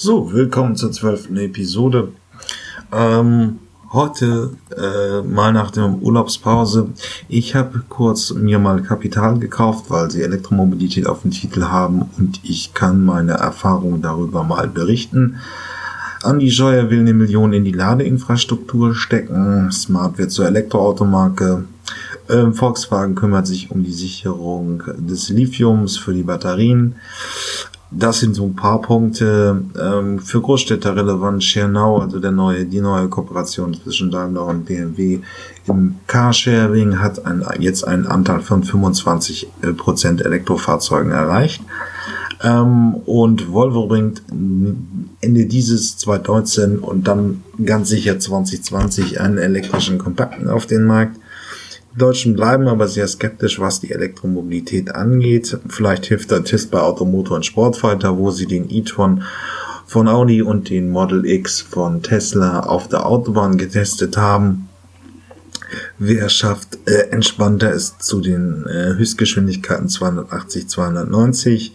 So, willkommen zur zwölften Episode. Ähm, heute äh, mal nach der Urlaubspause. Ich habe kurz mir mal Kapital gekauft, weil sie Elektromobilität auf dem Titel haben und ich kann meine Erfahrungen darüber mal berichten. Andi Scheuer will eine Million in die Ladeinfrastruktur stecken. Smart wird zur Elektroautomarke. Ähm, Volkswagen kümmert sich um die Sicherung des Lithiums für die Batterien. Das sind so ein paar Punkte ähm, für Großstädte relevant. Schernau, also der neue, die neue Kooperation zwischen Daimler und BMW im Carsharing hat ein, jetzt einen Anteil von 25 äh, Prozent Elektrofahrzeugen erreicht. Ähm, und Volvo bringt Ende dieses 2019 und dann ganz sicher 2020 einen elektrischen Kompakten auf den Markt. Deutschen bleiben aber sehr skeptisch, was die Elektromobilität angeht. Vielleicht hilft der Test bei Automotor und Sportfighter, wo sie den e-tron von Audi und den Model X von Tesla auf der Autobahn getestet haben. Wer schafft äh, entspannter ist zu den äh, Höchstgeschwindigkeiten 280, 290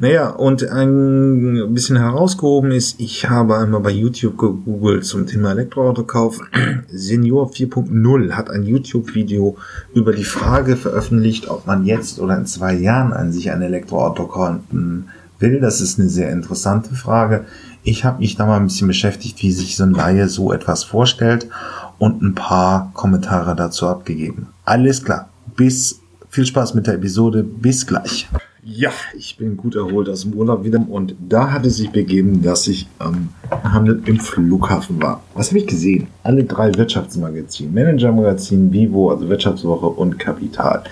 naja, und ein bisschen herausgehoben ist, ich habe einmal bei YouTube gegoogelt zum Thema Elektroautokauf. Senior 4.0 hat ein YouTube-Video über die Frage veröffentlicht, ob man jetzt oder in zwei Jahren an sich ein Elektroauto kaufen will. Das ist eine sehr interessante Frage. Ich habe mich da mal ein bisschen beschäftigt, wie sich so ein Laie so etwas vorstellt und ein paar Kommentare dazu abgegeben. Alles klar. Bis viel Spaß mit der Episode. Bis gleich. Ja, ich bin gut erholt aus dem Urlaub wieder und da hat es sich begeben, dass ich am Handel im Flughafen war. Was habe ich gesehen? Alle drei Wirtschaftsmagazine, Managermagazin, Vivo, also Wirtschaftswoche und Kapital.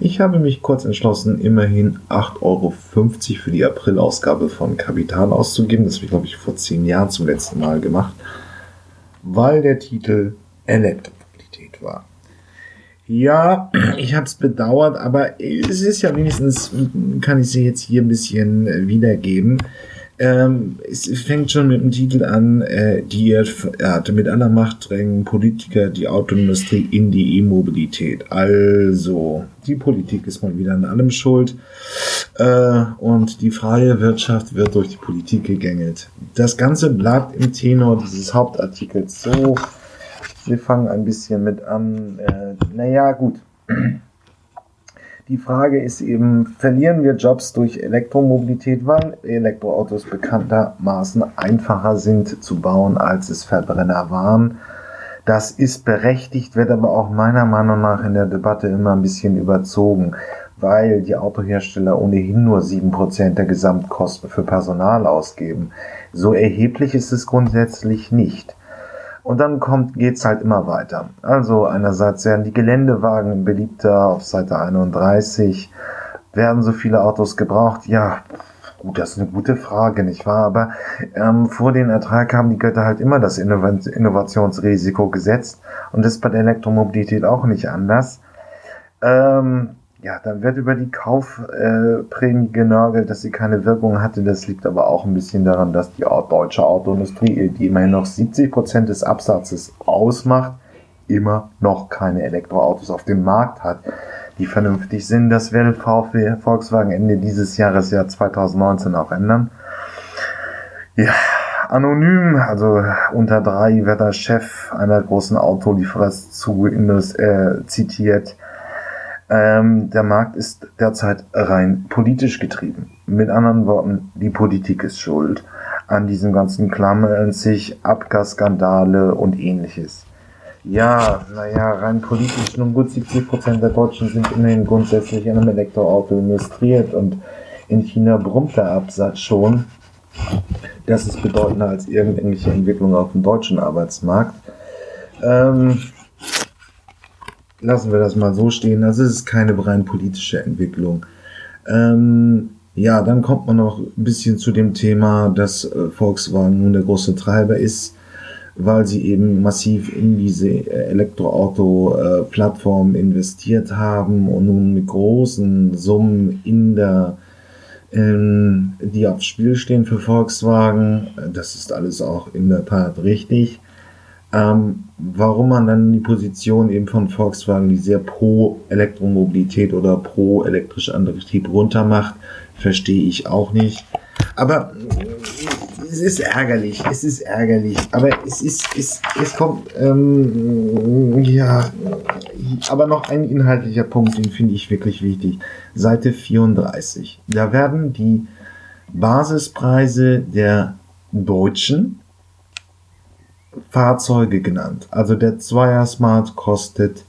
Ich habe mich kurz entschlossen, immerhin 8,50 Euro für die Aprilausgabe von Kapital auszugeben. Das habe ich, glaube ich, vor zehn Jahren zum letzten Mal gemacht, weil der Titel Elektromobilität war. Ja, ich habe es bedauert, aber es ist ja wenigstens, kann ich sie jetzt hier ein bisschen äh, wiedergeben. Ähm, es fängt schon mit dem Titel an, äh, die hatte mit aller Macht drängen Politiker die Autoindustrie in die E-Mobilität. Also, die Politik ist mal wieder an allem schuld äh, und die freie Wirtschaft wird durch die Politik gegängelt. Das Ganze bleibt im Tenor dieses Hauptartikels so wir fangen ein bisschen mit an. Äh, naja, gut. Die Frage ist eben, verlieren wir Jobs durch Elektromobilität, weil Elektroautos bekanntermaßen einfacher sind zu bauen, als es Verbrenner waren. Das ist berechtigt, wird aber auch meiner Meinung nach in der Debatte immer ein bisschen überzogen, weil die Autohersteller ohnehin nur 7% der Gesamtkosten für Personal ausgeben. So erheblich ist es grundsätzlich nicht. Und dann kommt, geht's halt immer weiter. Also einerseits werden die Geländewagen beliebter auf Seite 31. Werden so viele Autos gebraucht? Ja, gut, das ist eine gute Frage, nicht wahr? Aber ähm, vor den Ertrag haben die Götter halt immer das Innovationsrisiko gesetzt. Und das ist bei der Elektromobilität auch nicht anders. Ähm, ja, dann wird über die Kaufprämie genörgelt, dass sie keine Wirkung hatte. Das liegt aber auch ein bisschen daran, dass die deutsche Autoindustrie, die immerhin noch 70 Prozent des Absatzes ausmacht, immer noch keine Elektroautos auf dem Markt hat, die vernünftig sind. Das wird VW Volkswagen Ende dieses Jahres, Jahr 2019, auch ändern. Ja, anonym, also unter drei wird der Chef einer großen Autolieferer zu äh, zitiert ähm, der Markt ist derzeit rein politisch getrieben. Mit anderen Worten, die Politik ist schuld an diesem ganzen Klammern sich, Abgasskandale und ähnliches. Ja, naja, rein politisch, nun gut 70% der Deutschen sind immerhin grundsätzlich in einem Elektroauto illustriert und in China brummt der Absatz schon. Das ist bedeutender als irgendwelche Entwicklungen auf dem deutschen Arbeitsmarkt. Ähm, lassen wir das mal so stehen. Das ist keine rein politische Entwicklung. Ähm, ja, dann kommt man noch ein bisschen zu dem Thema, dass äh, Volkswagen nun der große Treiber ist, weil sie eben massiv in diese äh, Elektroauto-Plattform investiert haben und nun mit großen Summen in der ähm, die aufs Spiel stehen für Volkswagen. Das ist alles auch in der Tat richtig. Ähm, warum man dann die Position eben von Volkswagen, die sehr pro Elektromobilität oder pro elektrisch Antrieb runter macht, verstehe ich auch nicht. Aber es ist ärgerlich, es ist ärgerlich, aber es ist, es, es kommt, ähm, ja, aber noch ein inhaltlicher Punkt, den finde ich wirklich wichtig. Seite 34. Da werden die Basispreise der deutschen Fahrzeuge genannt. Also der Zweier Smart kostet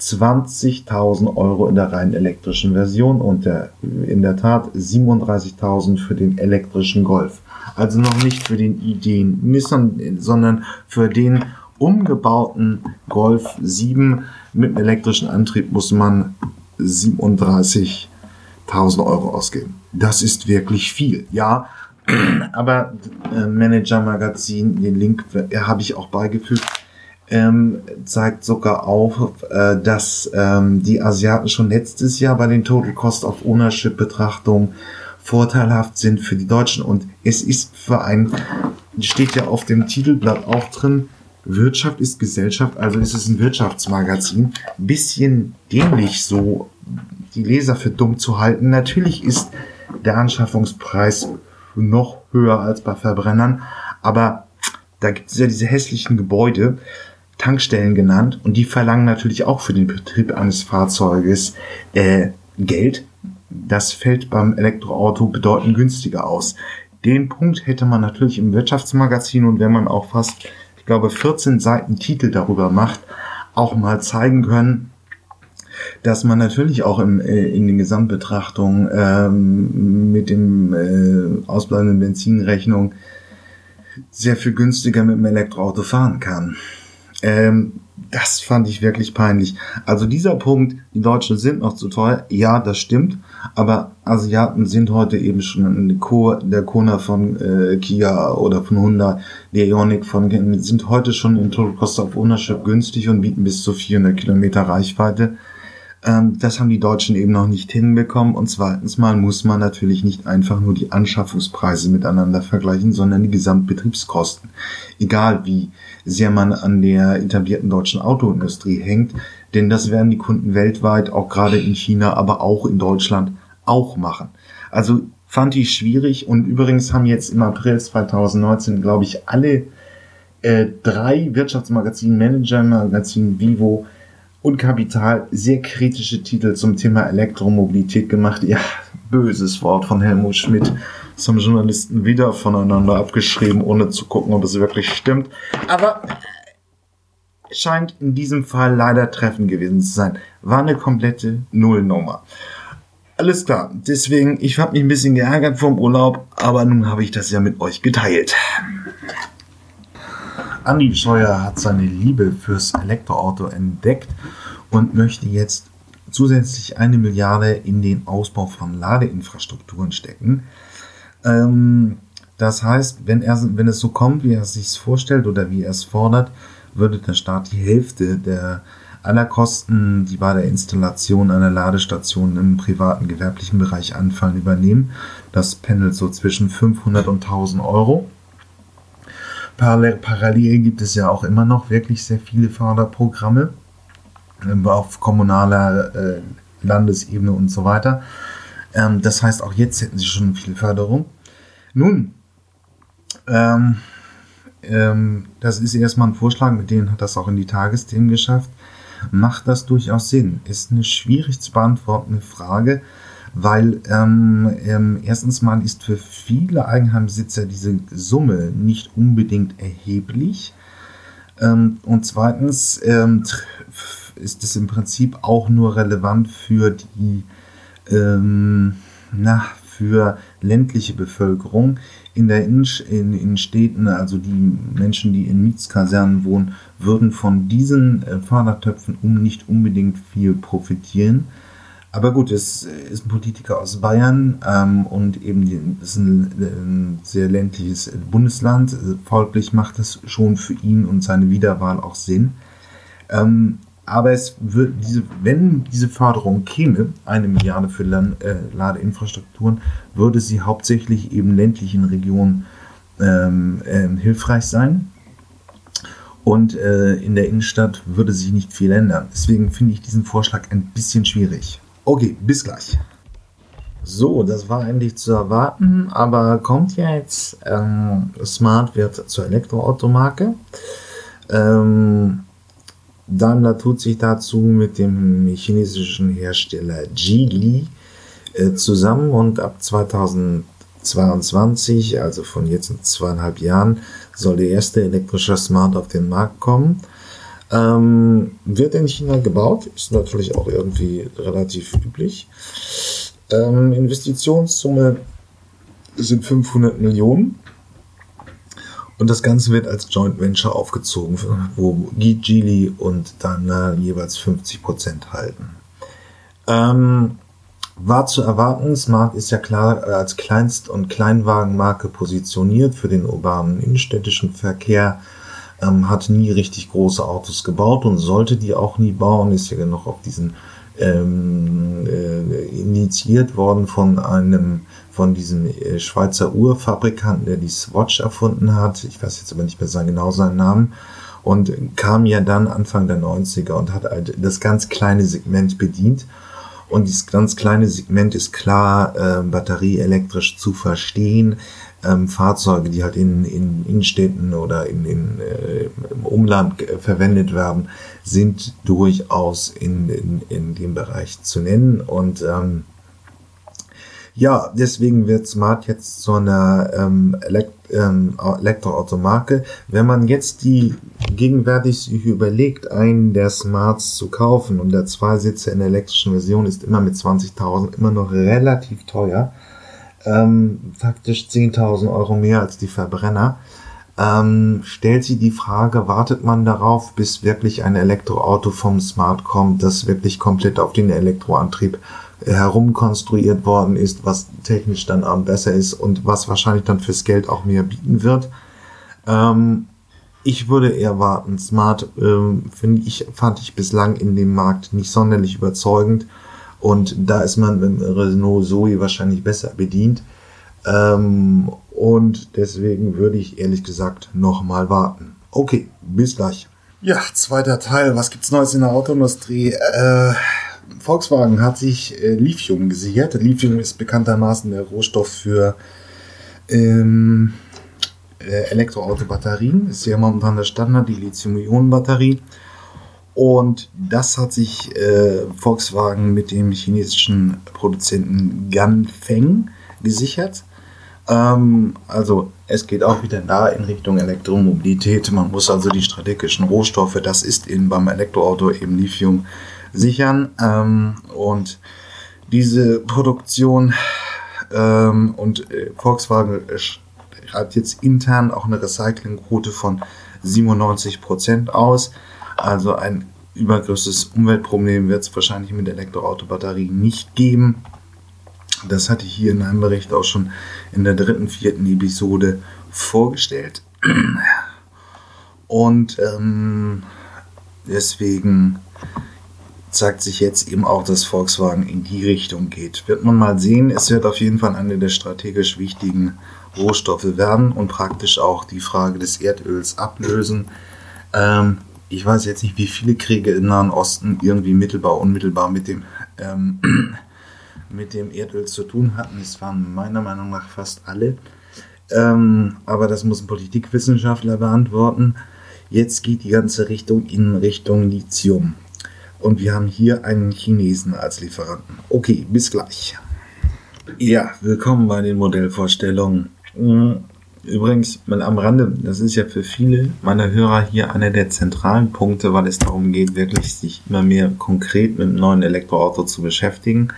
20.000 Euro in der rein elektrischen Version und der, in der Tat 37.000 für den elektrischen Golf. Also noch nicht für den Ideen Nissan, sondern für den umgebauten Golf 7 mit einem elektrischen Antrieb muss man 37.000 Euro ausgeben. Das ist wirklich viel. Ja, aber äh, Manager Magazin, den Link äh, habe ich auch beigefügt, ähm, zeigt sogar auf, äh, dass ähm, die Asiaten schon letztes Jahr bei den Total Cost of Ownership Betrachtungen vorteilhaft sind für die Deutschen. Und es ist für ein, steht ja auf dem Titelblatt auch drin, Wirtschaft ist Gesellschaft, also ist es ein Wirtschaftsmagazin. Bisschen dämlich so, die Leser für dumm zu halten. Natürlich ist der Anschaffungspreis noch höher als bei Verbrennern, aber da gibt es ja diese hässlichen Gebäude, Tankstellen genannt, und die verlangen natürlich auch für den Betrieb eines Fahrzeuges äh, Geld. Das fällt beim Elektroauto bedeutend günstiger aus. Den Punkt hätte man natürlich im Wirtschaftsmagazin und wenn man auch fast, ich glaube, 14 Seiten Titel darüber macht, auch mal zeigen können, dass man natürlich auch im, äh, in den Gesamtbetrachtungen ähm, mit dem äh, ausbleibenden Benzinrechnung sehr viel günstiger mit dem Elektroauto fahren kann. Ähm, das fand ich wirklich peinlich. Also dieser Punkt, die Deutschen sind noch zu teuer, ja, das stimmt, aber Asiaten sind heute eben schon der Kona von äh, Kia oder von Honda, der Ioniq von sind heute schon in Total Cost of Ownership günstig und bieten bis zu 400 Kilometer Reichweite. Ähm, das haben die Deutschen eben noch nicht hinbekommen. Und zweitens mal muss man natürlich nicht einfach nur die Anschaffungspreise miteinander vergleichen, sondern die Gesamtbetriebskosten. Egal wie sehr man an der etablierten deutschen Autoindustrie hängt, denn das werden die Kunden weltweit, auch gerade in China, aber auch in Deutschland auch machen. Also fand ich schwierig und übrigens haben jetzt im April 2019, glaube ich, alle äh, drei Wirtschaftsmagazin, Manager-Magazin Vivo und Kapital sehr kritische Titel zum Thema Elektromobilität gemacht. Ja, böses Wort von Helmut Schmidt. Das haben Journalisten wieder voneinander abgeschrieben, ohne zu gucken, ob es wirklich stimmt. Aber scheint in diesem Fall leider treffend gewesen zu sein. War eine komplette Nullnummer. Alles klar. Deswegen, ich habe mich ein bisschen geärgert vom Urlaub, aber nun habe ich das ja mit euch geteilt. Andi Scheuer hat seine Liebe fürs Elektroauto entdeckt und möchte jetzt zusätzlich eine Milliarde in den Ausbau von Ladeinfrastrukturen stecken. Ähm, das heißt, wenn, er, wenn es so kommt, wie er es sich vorstellt oder wie er es fordert, würde der Staat die Hälfte der aller Kosten, die bei der Installation einer Ladestation im privaten gewerblichen Bereich anfallen, übernehmen. Das pendelt so zwischen 500 und 1000 Euro. Parallel, parallel gibt es ja auch immer noch wirklich sehr viele Förderprogramme ähm, auf kommunaler äh, Landesebene und so weiter. Ähm, das heißt, auch jetzt hätten sie schon viel Förderung. Nun, ähm, ähm, das ist erstmal ein Vorschlag, mit denen hat das auch in die Tagesthemen geschafft. Macht das durchaus Sinn? Ist eine schwierig zu beantwortende Frage weil ähm, ähm, erstens mal ist für viele Eigenheimbesitzer diese Summe nicht unbedingt erheblich. Ähm, und zweitens ähm, ist es im Prinzip auch nur relevant für die ähm, na, für ländliche Bevölkerung. In, der in, in, in Städten, also die Menschen, die in Mietskasernen wohnen, würden von diesen äh, Fördertöpfen um nicht unbedingt viel profitieren. Aber gut, es ist ein Politiker aus Bayern ähm, und eben ist ein, ein, sehr ländliches Bundesland. Folglich macht es schon für ihn und seine Wiederwahl auch Sinn. Ähm, aber es wird diese, wenn diese Förderung käme, eine Milliarde für Land, äh, Ladeinfrastrukturen, würde sie hauptsächlich eben ländlichen Regionen ähm, äh, hilfreich sein. Und äh, in der Innenstadt würde sich nicht viel ändern. Deswegen finde ich diesen Vorschlag ein bisschen schwierig. Okay, bis gleich. So, das war eigentlich zu erwarten, aber kommt jetzt, ähm, Smart wird zur Elektroautomarke. Ähm, Daimler tut sich dazu mit dem chinesischen Hersteller Geely äh, zusammen und ab 2022, also von jetzt in zweieinhalb Jahren, soll der erste elektrische Smart auf den Markt kommen. Ähm, wird in China gebaut, ist natürlich auch irgendwie relativ üblich. Ähm, Investitionssumme sind 500 Millionen. Und das Ganze wird als Joint Venture aufgezogen, wo Geely und dann jeweils 50 Prozent halten. Ähm, war zu erwarten, Smart ist ja klar als Kleinst- und Kleinwagenmarke positioniert für den urbanen innenstädtischen Verkehr, ähm, hat nie richtig große Autos gebaut und sollte die auch nie bauen, ist ja noch auf diesen ähm, äh, initiiert worden von einem von diesem äh, Schweizer Uhrfabrikanten, der die Swatch erfunden hat. Ich weiß jetzt aber nicht mehr genau seinen Namen. Und kam ja dann Anfang der 90er und hat halt das ganz kleine Segment bedient. Und dieses ganz kleine Segment ist klar äh, batterieelektrisch zu verstehen. Ähm, Fahrzeuge, die halt in, in Innenstädten oder in, in, äh, im Umland äh, verwendet werden, sind durchaus in, in, in dem Bereich zu nennen. Und ähm, ja, deswegen wird Smart jetzt zu einer ähm, Elekt ähm, Elektroautomarke. Wenn man jetzt die gegenwärtig sich überlegt, einen der Smarts zu kaufen und der Zweisitzer in der elektrischen Version ist immer mit 20.000 immer noch relativ teuer, ähm, faktisch 10.000 Euro mehr als die Verbrenner, ähm, stellt sich die Frage, wartet man darauf, bis wirklich ein Elektroauto vom Smart kommt, das wirklich komplett auf den Elektroantrieb herumkonstruiert worden ist, was technisch dann auch besser ist und was wahrscheinlich dann fürs Geld auch mehr bieten wird. Ähm, ich würde eher warten. Smart ähm, finde ich fand ich bislang in dem Markt nicht sonderlich überzeugend und da ist man mit Renault Zoe wahrscheinlich besser bedient. Ähm, und deswegen würde ich ehrlich gesagt noch mal warten. Okay, bis gleich. Ja, zweiter Teil. Was gibt's Neues in der Autoindustrie? Äh, Volkswagen hat sich äh, Lithium gesichert. Lithium ist bekanntermaßen der Rohstoff für ähm, äh, Elektroauto-Batterien. Ist ja momentan der Standard, die Lithium-Ionen-Batterie. Und das hat sich äh, Volkswagen mit dem chinesischen Produzenten Ganfeng gesichert. Ähm, also es geht auch wieder da in Richtung Elektromobilität. Man muss also die strategischen Rohstoffe, das ist eben beim Elektroauto eben Lithium, sichern. Ähm, und diese Produktion ähm, und äh, Volkswagen hat jetzt intern auch eine Recyclingquote von 97% aus. Also ein übergrößtes Umweltproblem wird es wahrscheinlich mit Elektroautobatterien nicht geben. Das hatte ich hier in einem Bericht auch schon in der dritten, vierten Episode vorgestellt. Und ähm, deswegen zeigt sich jetzt eben auch, dass Volkswagen in die Richtung geht. Wird man mal sehen, es wird auf jeden Fall eine der strategisch wichtigen Rohstoffe werden und praktisch auch die Frage des Erdöls ablösen. Ähm, ich weiß jetzt nicht, wie viele Kriege im Nahen Osten irgendwie mittelbar, unmittelbar mit dem, ähm, mit dem Erdöl zu tun hatten. Es waren meiner Meinung nach fast alle. Ähm, aber das muss ein Politikwissenschaftler beantworten. Jetzt geht die ganze Richtung in Richtung Lithium. Und wir haben hier einen Chinesen als Lieferanten. Okay, bis gleich. Ja, willkommen bei den Modellvorstellungen. Hm, übrigens, mal am Rande, das ist ja für viele meiner Hörer hier einer der zentralen Punkte, weil es darum geht, wirklich sich immer mehr konkret mit einem neuen Elektroauto zu beschäftigen.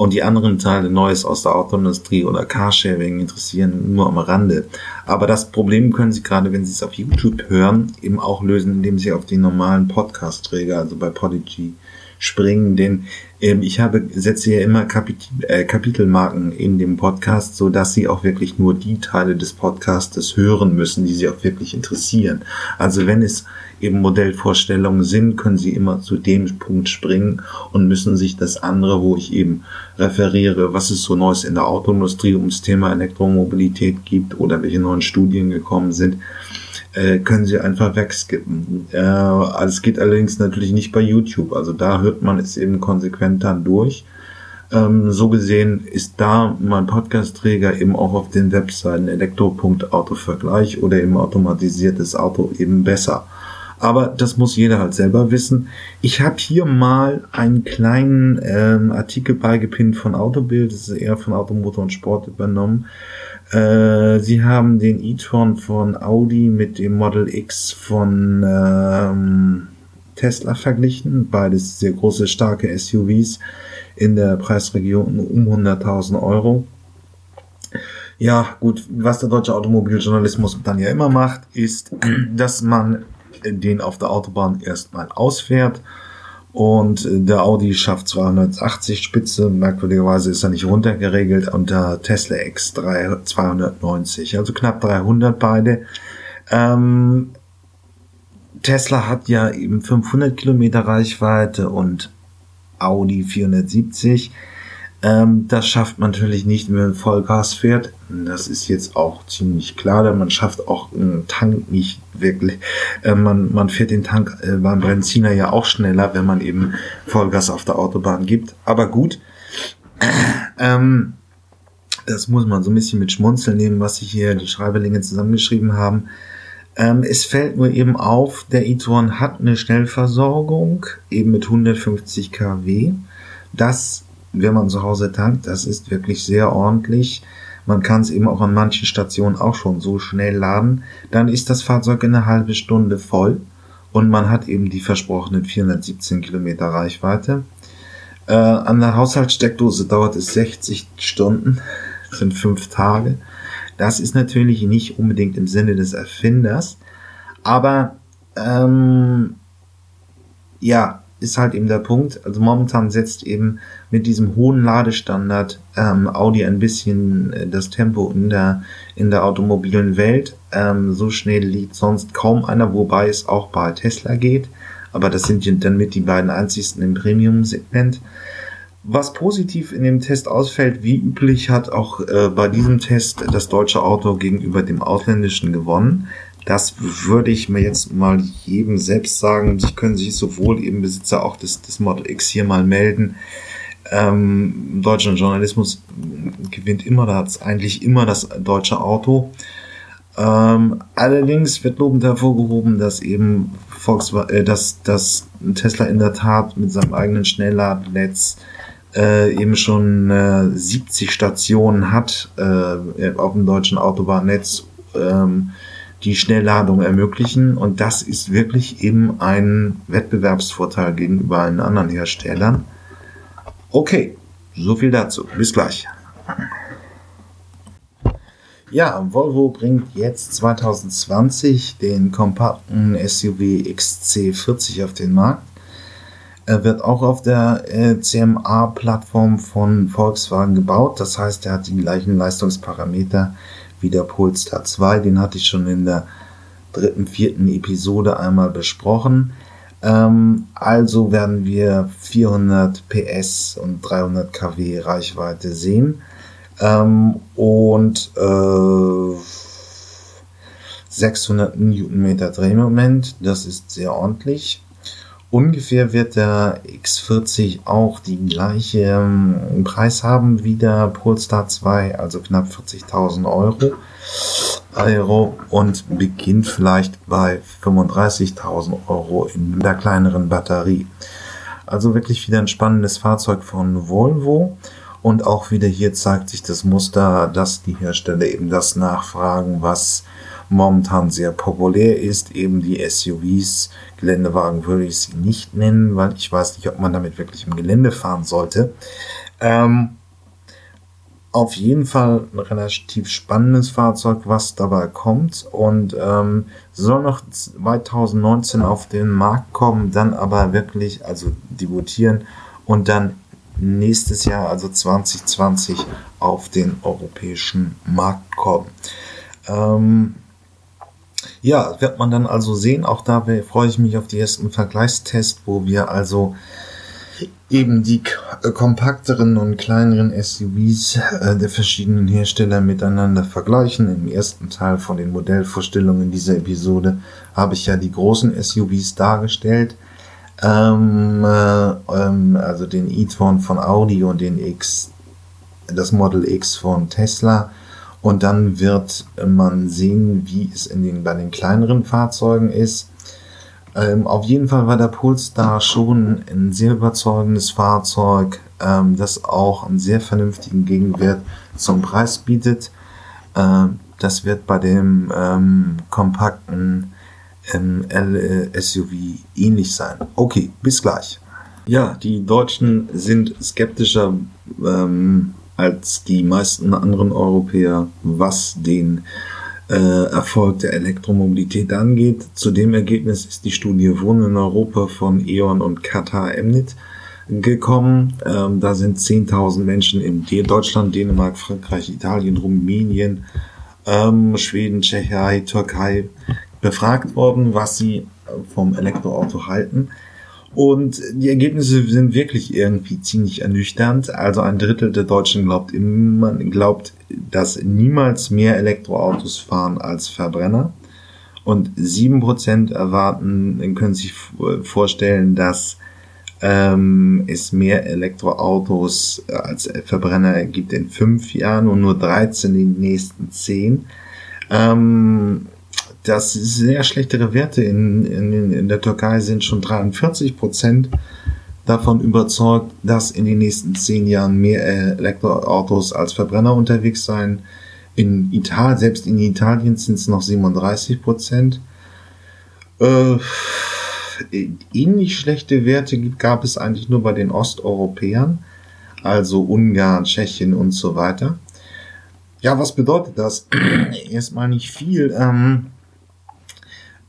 Und die anderen Teile Neues aus der Autoindustrie oder Carsharing interessieren nur am Rande. Aber das Problem können Sie gerade, wenn Sie es auf YouTube hören, eben auch lösen, indem Sie auf den normalen Podcast-Träger, also bei Podigy, springen, denn ähm, ich habe setze ja immer Kapit äh, Kapitelmarken in dem Podcast, so dass Sie auch wirklich nur die Teile des Podcastes hören müssen, die Sie auch wirklich interessieren. Also wenn es eben Modellvorstellungen sind, können Sie immer zu dem Punkt springen und müssen sich das andere, wo ich eben referiere, was es so Neues in der Autoindustrie ums Thema Elektromobilität gibt oder welche neuen Studien gekommen sind, äh, können Sie einfach wegskippen. Äh, alles geht allerdings natürlich nicht bei YouTube. Also da hört man es eben konsequent dann durch. Ähm, so gesehen ist da mein Podcast-Träger eben auch auf den Webseiten elektro.autovergleich oder eben automatisiertes Auto eben besser. Aber das muss jeder halt selber wissen. Ich habe hier mal einen kleinen ähm, Artikel beigepinnt von Autobild, das ist eher von Automotor und Sport übernommen. Äh, sie haben den e-tron von Audi mit dem Model X von ähm, Tesla verglichen. Beides sehr große, starke SUVs in der Preisregion um 100.000 Euro. Ja, gut, was der deutsche Automobiljournalismus dann ja immer macht, ist, dass man den auf der Autobahn erstmal ausfährt. Und der Audi schafft 280 Spitze, merkwürdigerweise ist er nicht runtergeregelt, und der Tesla X3 290, also knapp 300 beide. Ähm, Tesla hat ja eben 500 Kilometer Reichweite und Audi 470. Ähm, das schafft man natürlich nicht, wenn man Vollgas fährt. Das ist jetzt auch ziemlich klar, denn man schafft auch einen Tank nicht wirklich. Äh, man, man fährt den Tank äh, beim Benziner ja auch schneller, wenn man eben Vollgas auf der Autobahn gibt. Aber gut, ähm, das muss man so ein bisschen mit Schmunzeln nehmen, was sich hier die Schreiberlinge zusammengeschrieben haben. Ähm, es fällt nur eben auf, der e-tron hat eine Schnellversorgung, eben mit 150 kW. Das wenn man zu Hause tankt, das ist wirklich sehr ordentlich. Man kann es eben auch an manchen Stationen auch schon so schnell laden. Dann ist das Fahrzeug in einer halben Stunde voll und man hat eben die versprochenen 417 Kilometer Reichweite. Äh, an der Haushaltssteckdose dauert es 60 Stunden, das sind fünf Tage. Das ist natürlich nicht unbedingt im Sinne des Erfinders, aber ähm, ja, ist halt eben der Punkt. Also momentan setzt eben mit diesem hohen Ladestandard ähm, Audi ein bisschen äh, das Tempo in der in der automobilen Welt. Ähm, so schnell liegt sonst kaum einer, wobei es auch bei Tesla geht. Aber das sind dann mit die beiden einzigsten im Premium-Segment. Was positiv in dem Test ausfällt, wie üblich, hat auch äh, bei diesem Test das deutsche Auto gegenüber dem ausländischen gewonnen. Das würde ich mir jetzt mal jedem selbst sagen. Sie können sich sowohl eben Besitzer auch des, des Model X hier mal melden. Ähm, deutscher Journalismus gewinnt immer, da hat eigentlich immer das deutsche Auto. Ähm, allerdings wird lobend hervorgehoben, dass eben Volkswagen, äh, dass, dass Tesla in der Tat mit seinem eigenen Schnellladenetz äh, eben schon äh, 70 Stationen hat äh, auf dem deutschen Autobahnnetz. Ähm, die Schnellladung ermöglichen. Und das ist wirklich eben ein Wettbewerbsvorteil gegenüber allen anderen Herstellern. Okay, so viel dazu. Bis gleich. Ja, Volvo bringt jetzt 2020 den kompakten SUV XC40 auf den Markt. Er wird auch auf der äh, CMA-Plattform von Volkswagen gebaut. Das heißt, er hat die gleichen Leistungsparameter wie der Polestar 2. Den hatte ich schon in der dritten, vierten Episode einmal besprochen. Ähm, also werden wir 400 PS und 300 kW Reichweite sehen. Ähm, und äh, 600 Newtonmeter Drehmoment, das ist sehr ordentlich. Ungefähr wird der X40 auch die gleiche ähm, Preis haben wie der Polestar 2, also knapp 40.000 Euro. Euro und beginnt vielleicht bei 35.000 Euro in der kleineren Batterie. Also wirklich wieder ein spannendes Fahrzeug von Volvo. Und auch wieder hier zeigt sich das Muster, dass die Hersteller eben das nachfragen, was momentan sehr populär ist, eben die SUVs. Geländewagen würde ich sie nicht nennen, weil ich weiß nicht, ob man damit wirklich im Gelände fahren sollte. Ähm, auf jeden Fall ein relativ spannendes Fahrzeug, was dabei kommt und ähm, soll noch 2019 auf den Markt kommen, dann aber wirklich, also debutieren und dann nächstes Jahr, also 2020, auf den europäischen Markt kommen. Ähm, ja, wird man dann also sehen. Auch da freue ich mich auf die ersten Vergleichstests, wo wir also eben die äh, kompakteren und kleineren SUVs äh, der verschiedenen Hersteller miteinander vergleichen. Im ersten Teil von den Modellvorstellungen dieser Episode habe ich ja die großen SUVs dargestellt. ähm, äh, ähm, also den e-tron von Audi und den X, das Model X von Tesla. Und dann wird man sehen, wie es in den, bei den kleineren Fahrzeugen ist. Ähm, auf jeden Fall war der Polestar schon ein sehr überzeugendes Fahrzeug, ähm, das auch einen sehr vernünftigen Gegenwert zum Preis bietet. Ähm, das wird bei dem ähm, kompakten ähm, SUV ähnlich sein. Okay, bis gleich. Ja, die Deutschen sind skeptischer ähm, als die meisten anderen Europäer, was den äh, Erfolg der Elektromobilität angeht. Zu dem Ergebnis ist die Studie Wohnen in Europa von E.ON und Qatar Emnit gekommen. Ähm, da sind 10.000 Menschen in Deutschland, Dänemark, Frankreich, Italien, Rumänien, ähm, Schweden, Tschechei, Türkei befragt worden, was sie vom Elektroauto halten. Und die Ergebnisse sind wirklich irgendwie ziemlich ernüchternd. Also ein Drittel der Deutschen glaubt, immer, glaubt, dass niemals mehr Elektroautos fahren als Verbrenner. Und sieben Prozent erwarten, können sich vorstellen, dass ähm, es mehr Elektroautos als Verbrenner gibt in fünf Jahren und nur 13 in den nächsten zehn. Ähm, das sehr schlechtere Werte in, in, in der Türkei sind schon 43 Prozent davon überzeugt, dass in den nächsten zehn Jahren mehr Elektroautos als Verbrenner unterwegs sein. In Italien, selbst in Italien sind es noch 37 Prozent. Äh, ähnlich schlechte Werte gab es eigentlich nur bei den Osteuropäern, also Ungarn, Tschechien und so weiter. Ja, was bedeutet das? Erstmal nicht viel. Ähm,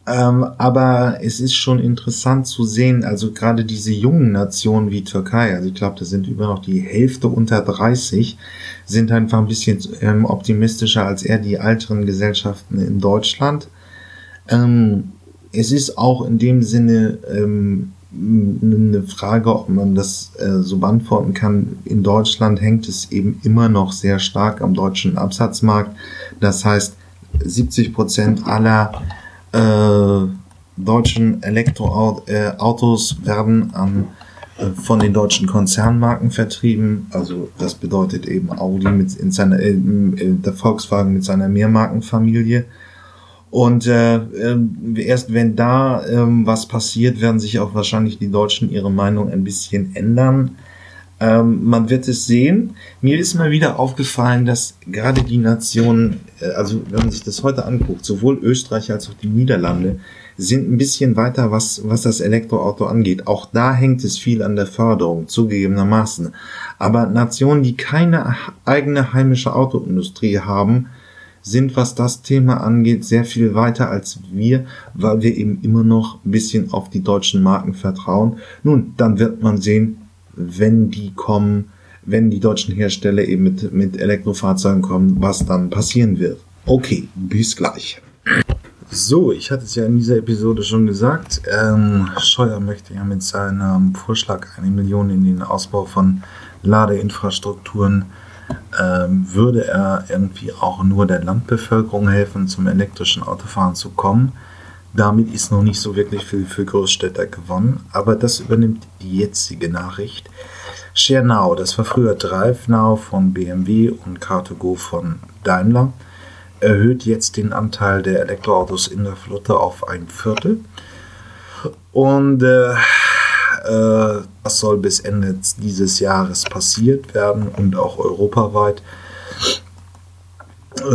ähm, aber es ist schon interessant zu sehen, also gerade diese jungen Nationen wie Türkei, also ich glaube, da sind über noch die Hälfte unter 30, sind einfach ein bisschen ähm, optimistischer als eher die älteren Gesellschaften in Deutschland. Ähm, es ist auch in dem Sinne ähm, eine Frage, ob man das äh, so beantworten kann. In Deutschland hängt es eben immer noch sehr stark am deutschen Absatzmarkt. Das heißt, 70 Prozent aller äh, deutschen Elektroautos werden an, äh, von den deutschen Konzernmarken vertrieben. Also das bedeutet eben Audi mit in seiner, äh, der Volkswagen mit seiner Mehrmarkenfamilie. Und äh, äh, erst wenn da äh, was passiert, werden sich auch wahrscheinlich die Deutschen ihre Meinung ein bisschen ändern. Ähm, man wird es sehen. Mir ist mal wieder aufgefallen, dass gerade die Nationen, äh, also wenn man sich das heute anguckt, sowohl Österreich als auch die Niederlande, sind ein bisschen weiter, was, was das Elektroauto angeht. Auch da hängt es viel an der Förderung, zugegebenermaßen. Aber Nationen, die keine eigene heimische Autoindustrie haben, sind, was das Thema angeht, sehr viel weiter als wir, weil wir eben immer noch ein bisschen auf die deutschen Marken vertrauen. Nun, dann wird man sehen, wenn die kommen, wenn die deutschen Hersteller eben mit, mit Elektrofahrzeugen kommen, was dann passieren wird. Okay, bis gleich. So, ich hatte es ja in dieser Episode schon gesagt. Ähm, Scheuer möchte ja mit seinem Vorschlag eine Million in den Ausbau von Ladeinfrastrukturen ähm, würde er irgendwie auch nur der Landbevölkerung helfen, zum elektrischen Autofahren zu kommen. Damit ist noch nicht so wirklich viel für Großstädter gewonnen, aber das übernimmt die jetzige Nachricht. ShareNow, das war früher DriveNow von BMW und Car2Go von Daimler, erhöht jetzt den Anteil der Elektroautos in der Flotte auf ein Viertel. Und äh, äh, das soll bis Ende dieses Jahres passiert werden und auch europaweit.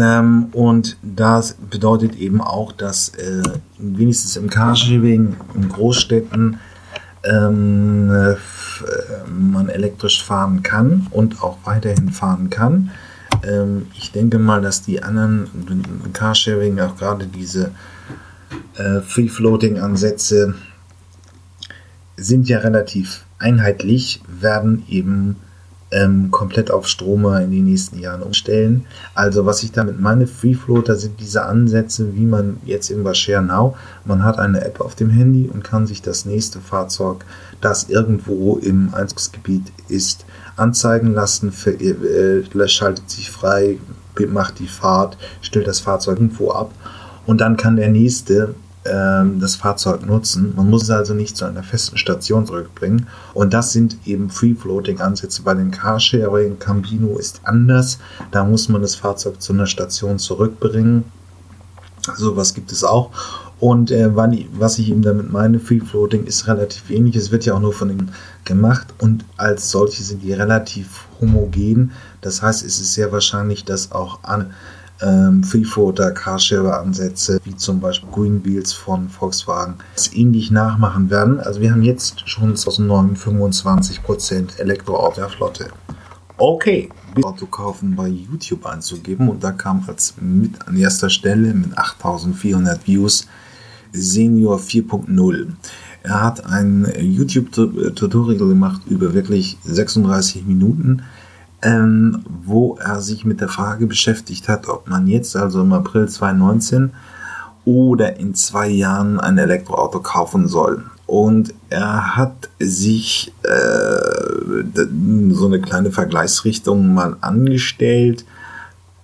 Ähm, und das bedeutet eben auch, dass äh, wenigstens im Carsharing in Großstädten ähm, äh, man elektrisch fahren kann und auch weiterhin fahren kann. Ähm, ich denke mal, dass die anderen Carsharing auch gerade diese äh, Free-Floating-Ansätze sind ja relativ einheitlich, werden eben ähm, komplett auf Stromer in den nächsten Jahren umstellen. Also was ich damit meine, Free Floater sind diese Ansätze, wie man jetzt in Share Now, man hat eine App auf dem Handy und kann sich das nächste Fahrzeug, das irgendwo im Einzugsgebiet ist, anzeigen lassen, für, äh, schaltet sich frei, macht die Fahrt, stellt das Fahrzeug irgendwo ab. Und dann kann der nächste ähm, das Fahrzeug nutzen. Man muss es also nicht zu einer festen Station zurückbringen. Und das sind eben Free-Floating-Ansätze. Bei den Carsharing Campino ist anders. Da muss man das Fahrzeug zu einer Station zurückbringen. Sowas gibt es auch. Und äh, was ich eben damit meine, Free Floating ist relativ ähnlich. Es wird ja auch nur von ihm gemacht und als solche sind die relativ homogen. Das heißt, es ist sehr wahrscheinlich, dass auch an ähm, Free Floater Carshare Ansätze wie zum Beispiel Green Wheels von Volkswagen es ähnlich nachmachen werden. Also wir haben jetzt schon 2009 25% Elektroauto der Flotte. Okay, Auto kaufen bei YouTube einzugeben und da kam als mit an erster Stelle mit 8400 Views Senior 4.0. Er hat ein YouTube-Tutorial gemacht über wirklich 36 Minuten, ähm, wo er sich mit der Frage beschäftigt hat, ob man jetzt, also im April 2019 oder in zwei Jahren ein Elektroauto kaufen soll. Und er hat sich äh, so eine kleine Vergleichsrichtung mal angestellt.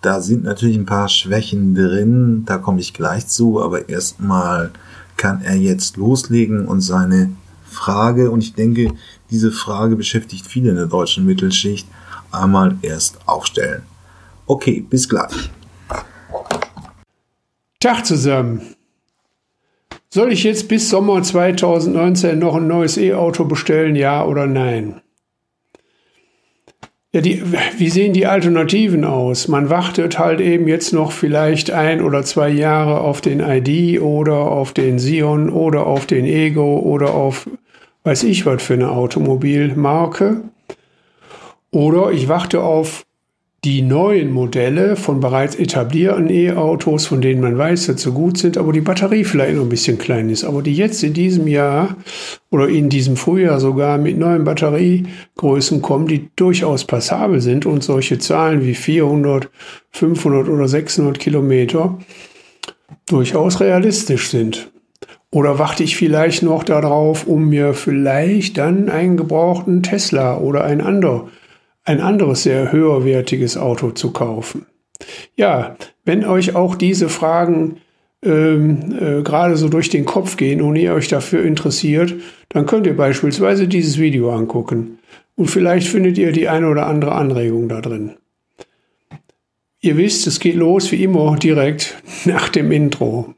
Da sind natürlich ein paar Schwächen drin, da komme ich gleich zu, aber erstmal kann er jetzt loslegen und seine Frage, und ich denke, diese Frage beschäftigt viele in der deutschen Mittelschicht, einmal erst aufstellen. Okay, bis gleich. Tag zusammen. Soll ich jetzt bis Sommer 2019 noch ein neues E-Auto bestellen, ja oder nein? Ja, die, wie sehen die Alternativen aus? Man wartet halt eben jetzt noch vielleicht ein oder zwei Jahre auf den ID oder auf den Sion oder auf den Ego oder auf weiß ich was für eine Automobilmarke. Oder ich warte auf die neuen Modelle von bereits etablierten E-Autos, von denen man weiß, dass sie gut sind, aber die Batterie vielleicht noch ein bisschen klein ist, aber die jetzt in diesem Jahr oder in diesem Frühjahr sogar mit neuen Batteriegrößen kommen, die durchaus passabel sind und solche Zahlen wie 400, 500 oder 600 Kilometer durchaus realistisch sind. Oder warte ich vielleicht noch darauf, um mir vielleicht dann einen gebrauchten Tesla oder ein anderer ein anderes sehr höherwertiges Auto zu kaufen. Ja, wenn euch auch diese Fragen ähm, äh, gerade so durch den Kopf gehen und ihr euch dafür interessiert, dann könnt ihr beispielsweise dieses Video angucken. Und vielleicht findet ihr die eine oder andere Anregung da drin. Ihr wisst, es geht los wie immer direkt nach dem Intro.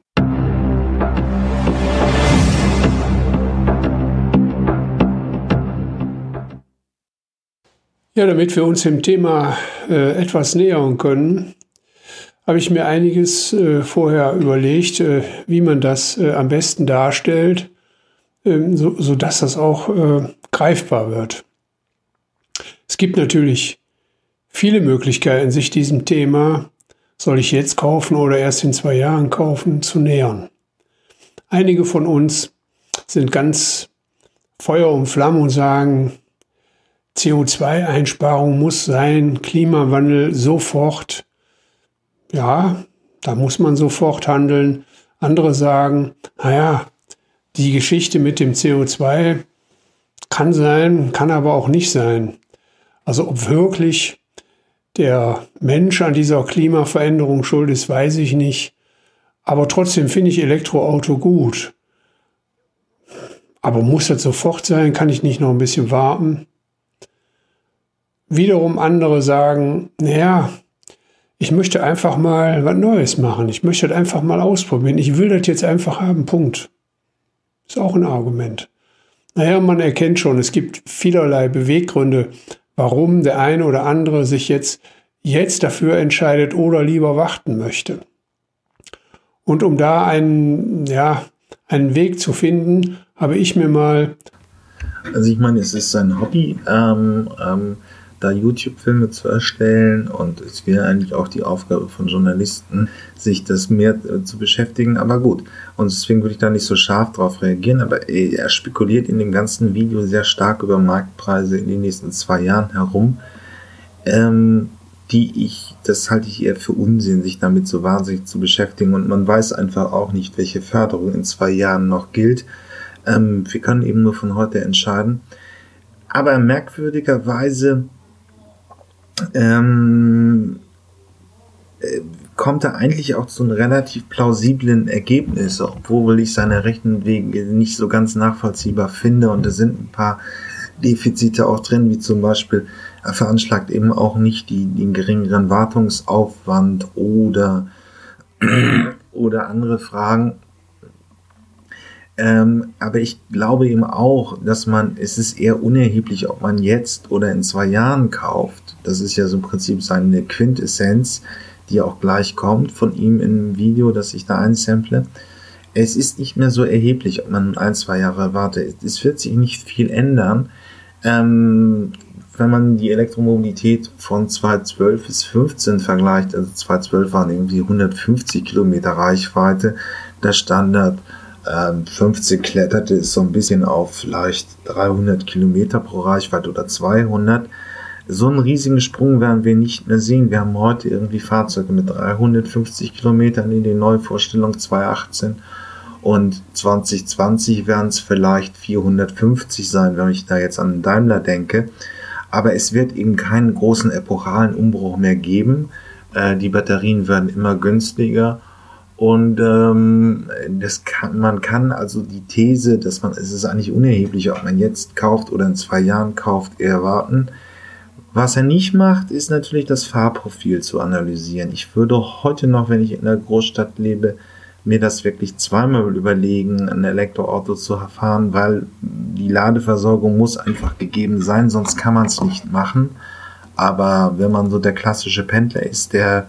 Ja, damit wir uns dem Thema äh, etwas nähern können, habe ich mir einiges äh, vorher überlegt, äh, wie man das äh, am besten darstellt, ähm, so, sodass das auch äh, greifbar wird. Es gibt natürlich viele Möglichkeiten, sich diesem Thema, soll ich jetzt kaufen oder erst in zwei Jahren kaufen, zu nähern. Einige von uns sind ganz Feuer und Flamme und sagen, CO2-Einsparung muss sein, Klimawandel sofort. Ja, da muss man sofort handeln. Andere sagen, naja, die Geschichte mit dem CO2 kann sein, kann aber auch nicht sein. Also ob wirklich der Mensch an dieser Klimaveränderung schuld ist, weiß ich nicht. Aber trotzdem finde ich Elektroauto gut. Aber muss das sofort sein? Kann ich nicht noch ein bisschen warten? Wiederum andere sagen, naja, ich möchte einfach mal was Neues machen. Ich möchte das einfach mal ausprobieren. Ich will das jetzt einfach haben. Punkt. Ist auch ein Argument. Naja, man erkennt schon, es gibt vielerlei Beweggründe, warum der eine oder andere sich jetzt, jetzt dafür entscheidet oder lieber warten möchte. Und um da einen, ja, einen Weg zu finden, habe ich mir mal. Also ich meine, es ist sein Hobby. Ähm, ähm da YouTube-Filme zu erstellen und es wäre eigentlich auch die Aufgabe von Journalisten, sich das mehr äh, zu beschäftigen. Aber gut, und deswegen würde ich da nicht so scharf drauf reagieren, aber er spekuliert in dem ganzen Video sehr stark über Marktpreise in den nächsten zwei Jahren herum, ähm, die ich, das halte ich eher für Unsinn, sich damit so wahnsinnig zu beschäftigen und man weiß einfach auch nicht, welche Förderung in zwei Jahren noch gilt. Ähm, wir können eben nur von heute entscheiden. Aber merkwürdigerweise ähm, äh, kommt er eigentlich auch zu einem relativ plausiblen Ergebnis, obwohl ich seine Rechenwege nicht so ganz nachvollziehbar finde. Und da sind ein paar Defizite auch drin, wie zum Beispiel, er veranschlagt eben auch nicht die, den geringeren Wartungsaufwand oder, oder andere Fragen. Ähm, aber ich glaube eben auch, dass man, es ist eher unerheblich, ob man jetzt oder in zwei Jahren kauft. Das ist ja so im Prinzip seine Quintessenz, die auch gleich kommt von ihm im Video, das ich da einsample. Es ist nicht mehr so erheblich, ob man ein, zwei Jahre wartet. Es wird sich nicht viel ändern. Ähm, wenn man die Elektromobilität von 2012 bis 15 vergleicht, also 2012 waren irgendwie 150 Kilometer Reichweite, der Standard ähm, 50 kletterte es so ein bisschen auf vielleicht 300 Kilometer pro Reichweite oder 200. So einen riesigen Sprung werden wir nicht mehr sehen. Wir haben heute irgendwie Fahrzeuge mit 350 Kilometern in den Neuvorstellungen 2018 und 2020 werden es vielleicht 450 sein, wenn ich da jetzt an Daimler denke. Aber es wird eben keinen großen epochalen Umbruch mehr geben. Äh, die Batterien werden immer günstiger und ähm, das kann, man kann also die These, dass man, es ist eigentlich unerheblich, ob man jetzt kauft oder in zwei Jahren kauft, erwarten. Was er nicht macht, ist natürlich das Fahrprofil zu analysieren. Ich würde heute noch, wenn ich in einer Großstadt lebe, mir das wirklich zweimal überlegen, ein Elektroauto zu fahren, weil die Ladeversorgung muss einfach gegeben sein, sonst kann man es nicht machen. Aber wenn man so der klassische Pendler ist, der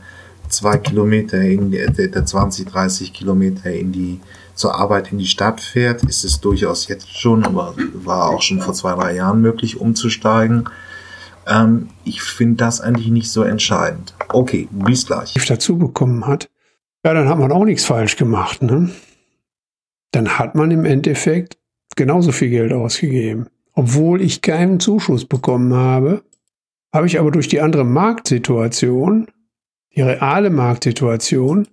zwei Kilometer in die, der 20, 30 Kilometer in die, zur Arbeit in die Stadt fährt, ist es durchaus jetzt schon, aber war auch schon vor zwei, drei Jahren möglich umzusteigen. Ähm, ich finde das eigentlich nicht so entscheidend. Okay, bis gleich. Dazu bekommen hat, ja, dann hat man auch nichts falsch gemacht, ne? Dann hat man im Endeffekt genauso viel Geld ausgegeben. Obwohl ich keinen Zuschuss bekommen habe, habe ich aber durch die andere Marktsituation die reale Marktsituation,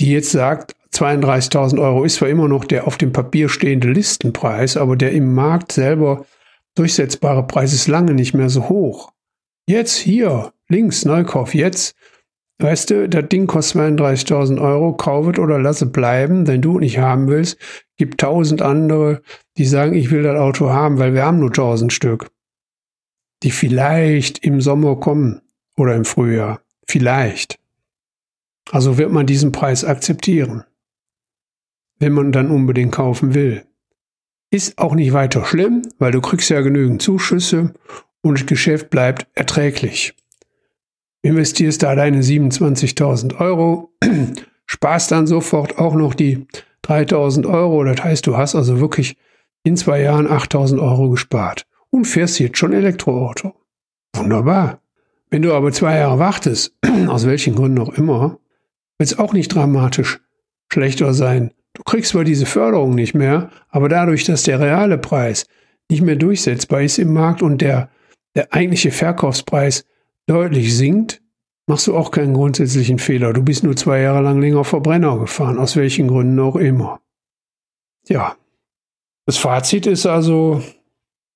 die jetzt sagt, 32.000 Euro ist zwar immer noch der auf dem Papier stehende Listenpreis, aber der im Markt selber durchsetzbare Preis ist lange nicht mehr so hoch. Jetzt hier, links, Neukauf, jetzt, weißt du, das Ding kostet 32.000 Euro, kauf es oder lass es bleiben, wenn du nicht haben willst. Gibt tausend andere, die sagen, ich will das Auto haben, weil wir haben nur tausend Stück. Die vielleicht im Sommer kommen oder im Frühjahr. Vielleicht. Also wird man diesen Preis akzeptieren, wenn man dann unbedingt kaufen will. Ist auch nicht weiter schlimm, weil du kriegst ja genügend Zuschüsse und das Geschäft bleibt erträglich. Investierst da deine 27.000 Euro, sparst dann sofort auch noch die 3.000 Euro. Das heißt, du hast also wirklich in zwei Jahren 8.000 Euro gespart und fährst jetzt schon Elektroauto. Wunderbar. Wenn du aber zwei Jahre wartest, aus welchen Gründen auch immer, wird es auch nicht dramatisch schlechter sein. Du kriegst zwar diese Förderung nicht mehr, aber dadurch, dass der reale Preis nicht mehr durchsetzbar ist im Markt und der, der eigentliche Verkaufspreis deutlich sinkt, machst du auch keinen grundsätzlichen Fehler. Du bist nur zwei Jahre lang länger Verbrenner gefahren, aus welchen Gründen auch immer. Ja, das Fazit ist also,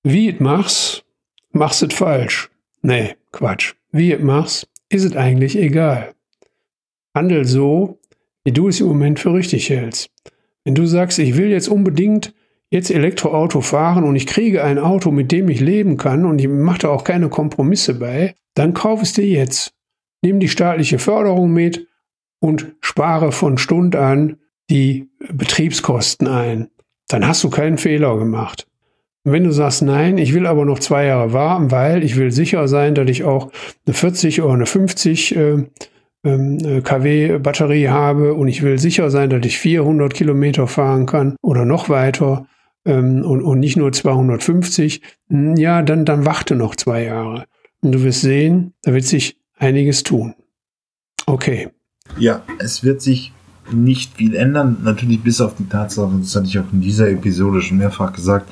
wie es machst, machst es falsch. Nee, Quatsch. Wie es machst, ist es eigentlich egal. Handel so, wie du es im Moment für richtig hältst. Wenn du sagst, ich will jetzt unbedingt jetzt Elektroauto fahren und ich kriege ein Auto, mit dem ich leben kann und ich mache da auch keine Kompromisse bei, dann kauf es dir jetzt. Nimm die staatliche Förderung mit und spare von Stund an die Betriebskosten ein. Dann hast du keinen Fehler gemacht. Und wenn du sagst, nein, ich will aber noch zwei Jahre warten, weil ich will sicher sein, dass ich auch eine 40 oder eine 50 äh, kW-Batterie habe und ich will sicher sein, dass ich 400 Kilometer fahren kann oder noch weiter ähm, und, und nicht nur 250, hm, ja, dann, dann warte noch zwei Jahre. Und du wirst sehen, da wird sich einiges tun. Okay. Ja, es wird sich nicht viel ändern, natürlich bis auf die Tatsache, das hatte ich auch in dieser Episode schon mehrfach gesagt,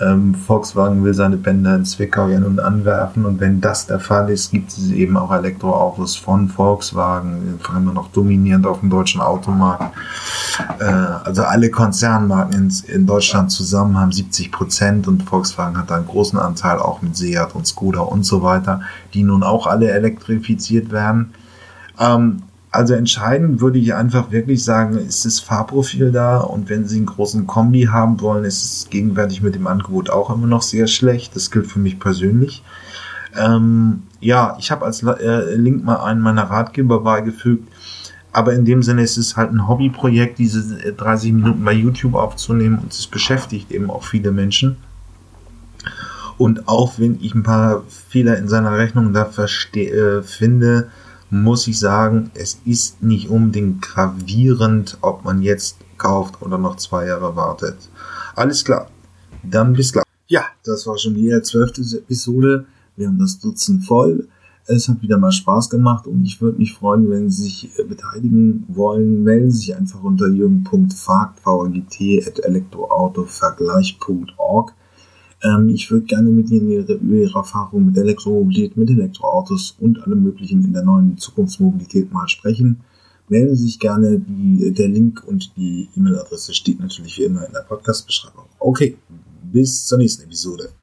ähm, Volkswagen will seine Bänder in Zwickau ja nun anwerfen und wenn das der Fall ist, gibt es eben auch Elektroautos von Volkswagen, vor allem noch dominierend auf dem deutschen Automarkt. Äh, also alle Konzernmarken in, in, Deutschland zusammen haben 70 Prozent und Volkswagen hat einen großen Anteil auch mit Seat und Skoda und so weiter, die nun auch alle elektrifiziert werden. Ähm, Also entscheidend würde ich einfach wirklich sagen, ist das Fahrprofil da und wenn Sie einen großen Kombi haben wollen, ist es gegenwärtig mit dem Angebot auch immer noch sehr schlecht. Das gilt für mich persönlich. Ähm, ja, ich habe als äh, Link mal einen meiner Ratgeber beigefügt, aber in dem Sinne ist es halt ein Hobbyprojekt, diese 30 Minuten bei YouTube aufzunehmen und es beschäftigt eben auch viele Menschen. Und auch wenn ich ein paar Fehler in seiner Rechnung da äh, finde, muss ich sagen, es ist nicht unbedingt gravierend, ob man jetzt kauft oder noch zwei Jahre wartet. Alles klar. Dann bis gleich. Ja, das war schon die zwölfte Episode. Wir haben das Dutzend voll. Es hat wieder mal Spaß gemacht und ich würde mich freuen, wenn Sie sich äh, beteiligen wollen. Melden Sie sich einfach unter jürgen.fagt.elektroautovergleich.org. Ähm, ich würde gerne mit Ihnen Ihre, Ihre Erfahrung mit Elektromobilität, mit Elektroautos und allem Möglichen in der neuen Zukunftsmobilität mal sprechen. Melden Sie sich gerne. Die, der Link und die E-Mail-Adresse steht natürlich wie immer in der Podcast-Beschreibung. Okay, bis zur nächsten Episode.